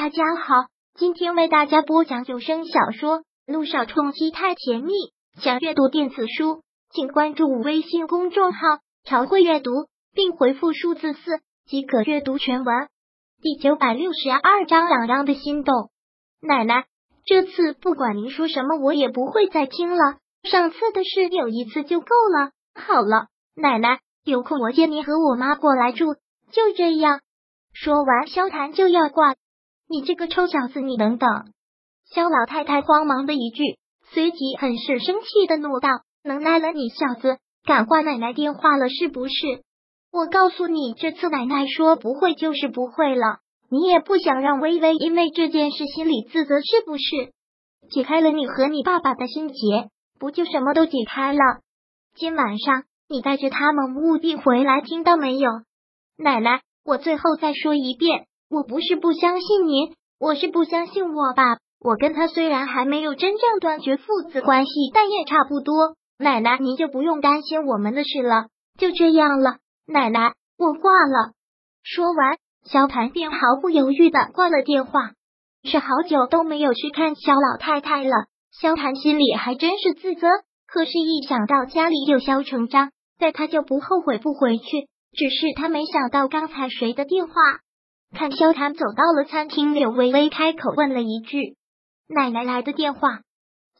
大家好，今天为大家播讲有声小说《路上冲击太甜蜜》。想阅读电子书，请关注微信公众号“朝会阅读”，并回复数字四即可阅读全文。第九百六十二章，朗朗的心动。奶奶，这次不管您说什么，我也不会再听了。上次的事有一次就够了。好了，奶奶，有空我接您和我妈过来住。就这样。说完，萧谈就要挂。你这个臭小子，你等等！肖老太太慌忙的一句，随即很是生气的怒道：“能耐了你小子，敢挂奶奶电话了是不是？我告诉你，这次奶奶说不会就是不会了。你也不想让微微因为这件事心里自责是不是？解开了你和你爸爸的心结，不就什么都解开了？今晚上你带着他们务必回来，听到没有？奶奶，我最后再说一遍。”我不是不相信您，我是不相信我爸。我跟他虽然还没有真正断绝父子关系，但也差不多。奶奶，您就不用担心我们的事了。就这样了，奶奶，我挂了。说完，萧谭便毫不犹豫的挂了电话。是好久都没有去看萧老太太了，萧谭心里还真是自责。可是，一想到家里有萧成章，在他就不后悔不回去。只是他没想到刚才谁的电话。看萧谈走到了餐厅，柳微微开口问了一句：“奶奶来的电话。”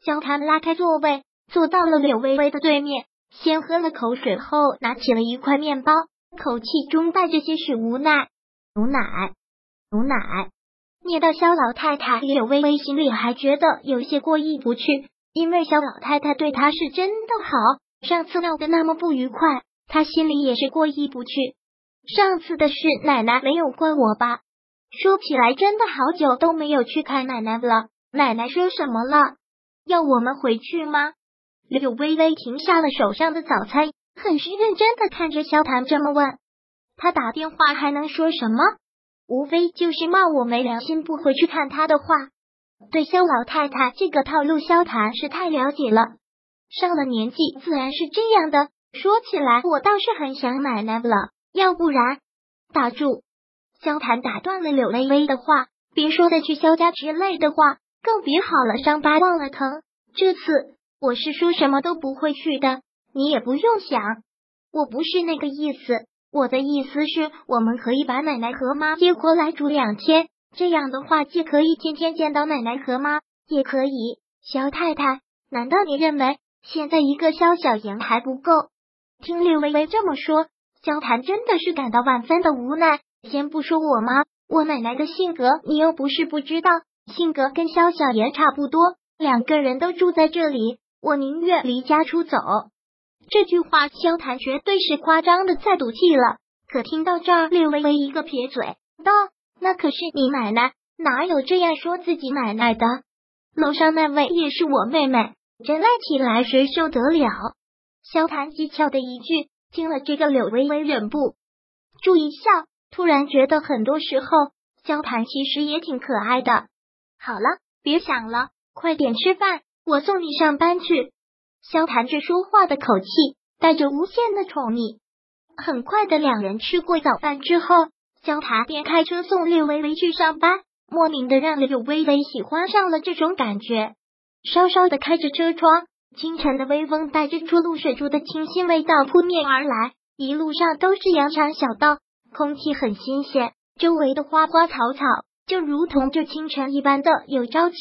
萧谈拉开座位，坐到了柳微微的对面，先喝了口水，后拿起了一块面包，口气中带着些许无奈：“牛奶，牛奶。”念到萧老太太，柳微微心里还觉得有些过意不去，因为萧老太太对她是真的好。上次闹得那么不愉快，她心里也是过意不去。上次的事，奶奶没有怪我吧？说起来，真的好久都没有去看奶奶了。奶奶说什么了？要我们回去吗？柳微微停下了手上的早餐，很是认真的看着萧谈，这么问。他打电话还能说什么？无非就是骂我没良心，不回去看他的话。对萧老太太这个套路，萧谈是太了解了。上了年纪，自然是这样的。说起来，我倒是很想奶奶了。要不然，打住！萧谈打断了柳微微的话，别说再去萧家之类的话，更别好了伤疤忘了疼。这次我是说什么都不会去的，你也不用想。我不是那个意思，我的意思是，我们可以把奶奶和妈接过来住两天，这样的话既可以天天见到奶奶和妈，也可以。萧太太，难道你认为现在一个萧小莹还不够？听柳微微这么说。萧谈真的是感到万分的无奈。先不说我妈，我奶奶的性格你又不是不知道，性格跟萧小爷差不多。两个人都住在这里，我宁愿离家出走。这句话，萧谈绝对是夸张的在赌气了。可听到这儿，略微微一个撇嘴道：“那可是你奶奶，哪有这样说自己奶奶的？楼上那位也是我妹妹，真赖起来谁受得了？”萧谈讥诮的一句。听了这个，柳微微忍不住一笑，突然觉得很多时候萧谈其实也挺可爱的。好了，别想了，快点吃饭，我送你上班去。萧谈这说话的口气带着无限的宠溺。很快的，两人吃过早饭之后，萧谈便开车送柳微微去上班，莫名的让柳微微喜欢上了这种感觉。稍稍的开着车窗。清晨的微风带着出露水珠的清新味道扑面而来，一路上都是羊肠小道，空气很新鲜。周围的花花草草就如同这清晨一般的有朝气。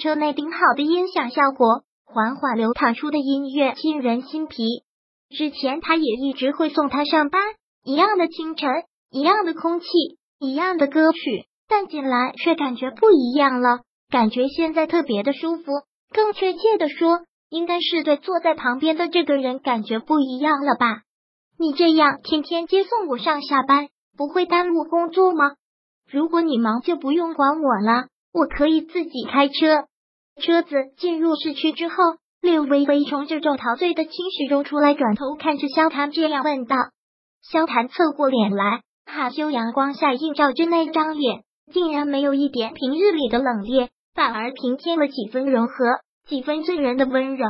车内顶好的音响效果，缓缓流淌出的音乐沁人心脾。之前他也一直会送他上班，一样的清晨，一样的空气，一样的歌曲，但进来却感觉不一样了，感觉现在特别的舒服。更确切的说。应该是对坐在旁边的这个人感觉不一样了吧？你这样天天接送我上下班，不会耽误工作吗？如果你忙，就不用管我了，我可以自己开车。车子进入市区之后，略微微从这种陶醉的清洗中出来，转头看着萧谈，这样问道：“萧谈，侧过脸来，哈修阳光下映照着那张脸，竟然没有一点平日里的冷冽，反而平添了几分柔和。”几分醉人的温柔，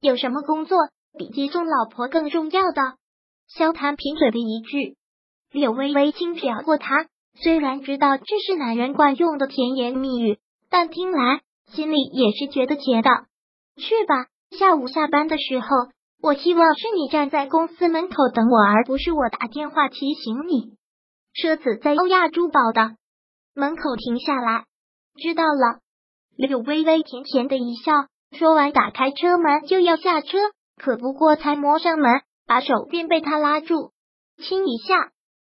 有什么工作比接送老婆更重要的？萧谈贫嘴的一句，柳微微轻瞟过他，虽然知道这是男人惯用的甜言蜜语，但听来心里也是觉得甜的。去吧，下午下班的时候，我希望是你站在公司门口等我，而不是我打电话提醒你。车子在欧亚珠宝的门口停下来，知道了。柳微微甜甜的一笑，说完打开车门就要下车，可不过才摸上门，把手便被他拉住，亲一下。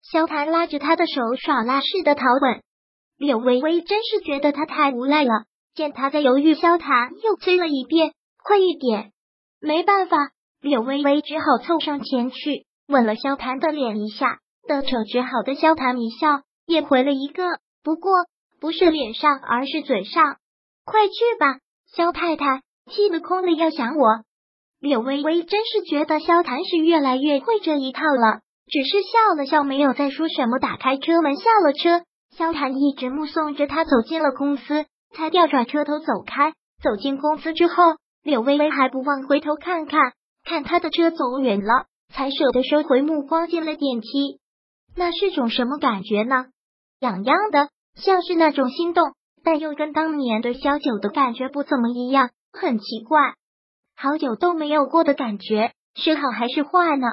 萧谭拉着他的手耍赖似的讨吻，柳微微真是觉得他太无赖了。见他在犹豫，萧谭又催了一遍：“快一点！”没办法，柳微微只好凑上前去吻了萧谭的脸一下。得逞只好的萧谭一笑，也回了一个，不过不是脸上，而是嘴上。快去吧，萧太太，气得空了要想我。柳微微真是觉得萧谭是越来越会这一套了。只是笑了笑，没有再说什么。打开车门，下了车。萧谭一直目送着他走进了公司，才调转车头走开。走进公司之后，柳微微还不忘回头看看，看他的车走远了，才舍得收回目光，进了电梯。那是种什么感觉呢？痒痒的，像是那种心动，但又跟当年的萧九的感觉不怎么一样，很奇怪，好久都没有过的感觉，是好还是坏呢？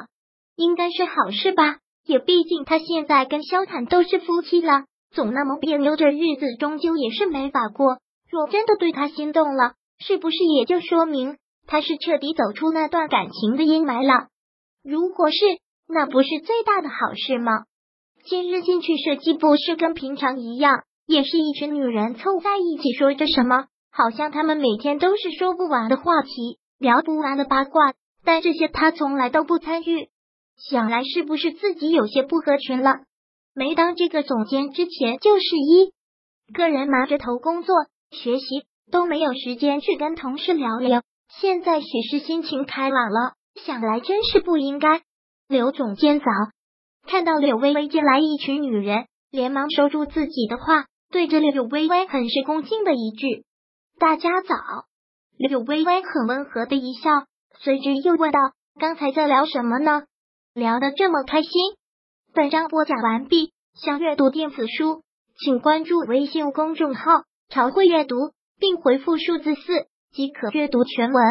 应该是好事吧，也毕竟他现在跟萧坦都是夫妻了，总那么别扭着日子，终究也是没法过。若真的对他心动了，是不是也就说明他是彻底走出那段感情的阴霾了？如果是，那不是最大的好事吗？今日进去设计部是跟平常一样，也是一群女人凑在一起说着什么，好像他们每天都是说不完的话题，聊不完的八卦，但这些他从来都不参与。想来是不是自己有些不合群了？没当这个总监之前，就是一个人忙着头工作、学习，都没有时间去跟同事聊聊。现在许是心情开朗了，想来真是不应该。刘总监早，看到柳微微进来一群女人，连忙收住自己的话，对着柳微微很是恭敬的一句：“大家早。”柳微微很温和的一笑，随之又问道：“刚才在聊什么呢？”聊得这么开心，本章播讲完毕。想阅读电子书，请关注微信公众号“朝会阅读”，并回复数字四即可阅读全文。